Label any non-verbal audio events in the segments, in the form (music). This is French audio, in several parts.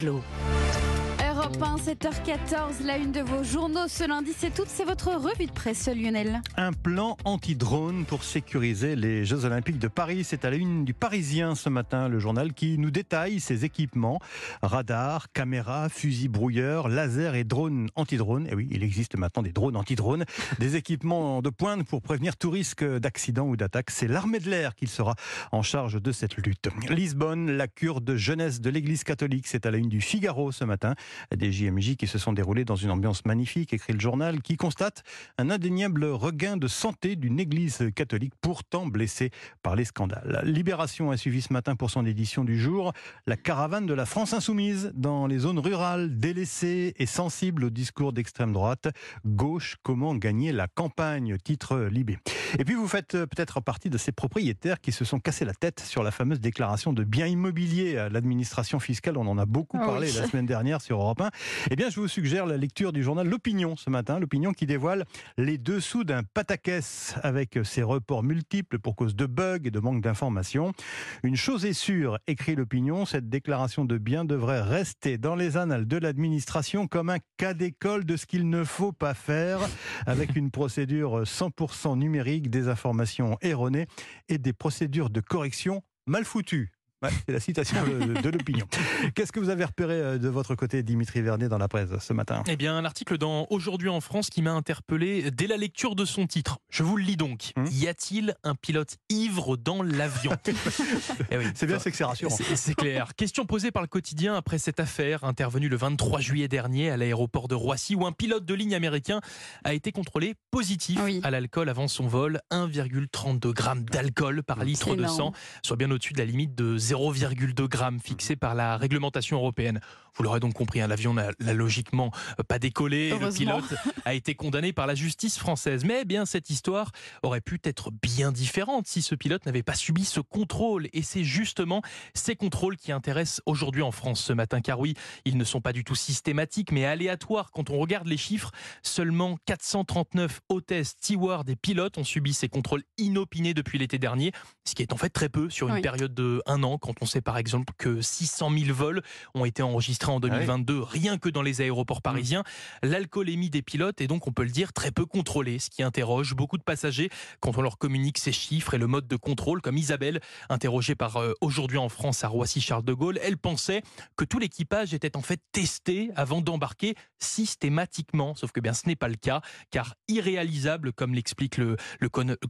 Glue. Europe 1, 7h14, la une de vos journaux ce lundi, c'est tout, c'est votre revue de presse Lionel. Un plan anti-drone pour sécuriser les Jeux Olympiques de Paris. C'est à la une du Parisien ce matin, le journal qui nous détaille ses équipements. Radar, caméras, fusils brouilleurs, lasers et drones anti-drones. Et oui, il existe maintenant des drones anti-drones. Des équipements de pointe pour prévenir tout risque d'accident ou d'attaque. C'est l'armée de l'air qui sera en charge de cette lutte. Lisbonne, la cure de jeunesse de l'église catholique. C'est à la une du Figaro ce matin des JMJ qui se sont déroulés dans une ambiance magnifique, écrit le journal, qui constate un indéniable regain de santé d'une église catholique pourtant blessée par les scandales. Libération a suivi ce matin pour son édition du jour la caravane de la France insoumise dans les zones rurales délaissées et sensibles au discours d'extrême droite. Gauche, comment gagner la campagne? Titre Libé. Et puis vous faites peut-être partie de ces propriétaires qui se sont cassés la tête sur la fameuse déclaration de biens immobiliers à l'administration fiscale. On en a beaucoup ah parlé la semaine dernière sur Europe eh bien, je vous suggère la lecture du journal L'Opinion ce matin. L'Opinion qui dévoile les dessous d'un pataquès avec ses reports multiples pour cause de bugs et de manque d'informations. Une chose est sûre, écrit L'Opinion, cette déclaration de biens devrait rester dans les annales de l'administration comme un cas d'école de ce qu'il ne faut pas faire, avec une procédure 100% numérique, des informations erronées et des procédures de correction mal foutues c'est la citation de, l'opinion. (laughs) Qu'est-ce que vous avez repéré euh, de votre côté, Dimitri Vernet, dans la presse ce matin? Eh bien, un article dans Aujourd'hui en France qui m'a interpellé dès la lecture de son titre. Je vous le lis donc. Hum y a-t-il un pilote ivre dans l'avion? (laughs) Eh C'est bien, c'est que c'est rassurant. C'est clair. Question posée par le quotidien après cette affaire intervenue le 23 juillet dernier à l'aéroport de Roissy où un pilote de ligne américain a été contrôlé positif à l'alcool avant son vol. 1,32 g d'alcool par litre de sang, soit bien au-dessus de la limite de 0,2 grammes fixé par la réglementation européenne. Vous l'aurez donc compris, hein, l'avion n'a logiquement pas décollé. Le pilote a été condamné par la justice française. Mais eh bien, cette histoire aurait pu être bien différente si ce pilote n'avait pas subi ce contrôle. Et c'est justement ces contrôles qui intéressent aujourd'hui en France ce matin. Car oui, ils ne sont pas du tout systématiques, mais aléatoires. Quand on regarde les chiffres, seulement 439 hôtesses, stewards et pilotes ont subi ces contrôles inopinés depuis l'été dernier, ce qui est en fait très peu sur une période de un an quand on sait par exemple que 600 000 vols ont été enregistrés en 2022 ah rien que dans les aéroports parisiens. L'alcoolémie des pilotes est donc, on peut le dire, très peu contrôlée, ce qui interroge beaucoup de passagers quand on leur communique ces chiffres et le mode de contrôle, comme Isabelle, interrogée par euh, Aujourd'hui en France à Roissy-Charles de Gaulle, elle pensait que tout l'équipage était en fait testé avant d'embarquer systématiquement, sauf que bien ce n'est pas le cas, car irréalisable, comme l'explique le,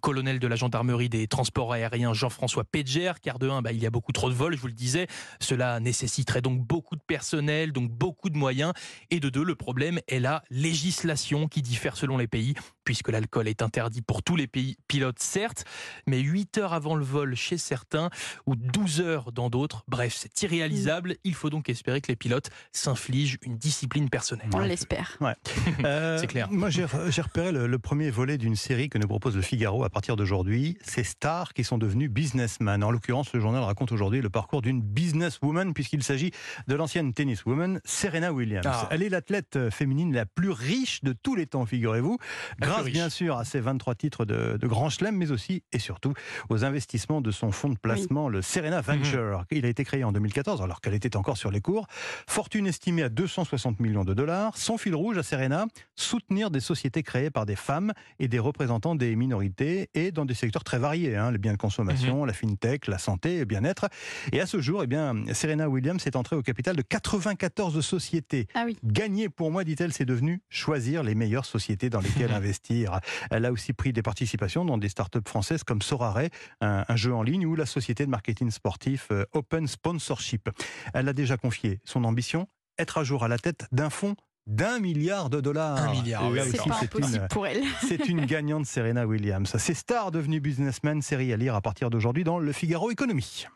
colonel de la gendarmerie des transports aériens Jean-François Pedger, car de un, bah, il y a beaucoup trop de vol, je vous le disais. Cela nécessiterait donc beaucoup de personnel, donc beaucoup de moyens. Et de deux, le problème est la législation qui diffère selon les pays, puisque l'alcool est interdit pour tous les pays pilotes, certes, mais 8 heures avant le vol chez certains ou 12 heures dans d'autres. Bref, c'est irréalisable. Il faut donc espérer que les pilotes s'infligent une discipline personnelle. On l'espère. Ouais. (laughs) Euh, c'est clair. Moi, j'ai repéré le, premier volet d'une série que nous propose le Figaro à partir d'aujourd'hui. Ces stars qui sont devenus businessmen. En l'occurrence, le journal raconte aujourd'hui le parcours d'une businesswoman, puisqu'il s'agit de l'ancienne tenniswoman Serena Williams. Ah. Elle est l'athlète euh, féminine la plus riche de tous les temps, figurez-vous, grâce bien sûr à ses 23 titres de, de Grand Chelem, mais aussi et surtout aux investissements de son fonds de placement, le Serena Venture. Mhm. Il a été créé en 2014, alors qu'elle était encore sur les cours. Fortune estimée à 260 millions de dollars. Son fil rouge à Serena, soutenir des sociétés créées par des femmes et des représentants des minorités et dans des secteurs très variés, hein, les biens de consommation, mhm. la fintech, la santé, le bien-être. Et à ce jour, eh bien, Serena Williams est entrée au capital de 94 sociétés. Ah oui. Gagner pour moi, dit-elle, c'est devenu choisir les meilleures sociétés dans lesquelles (laughs) investir. Elle a aussi pris des participations dans des startups françaises comme Sorare, un, un jeu en ligne, ou la société de marketing sportif euh, Open Sponsorship. Elle a déjà confié son ambition être à jour à la tête d'un fonds d'un milliard de dollars. Un milliard. C'est pas impossible pour elle. (laughs) C'est une gagnante Serena Williams. Ces stars devenues businessmen, série à lire à partir d'aujourd'hui dans Le Figaro Économie.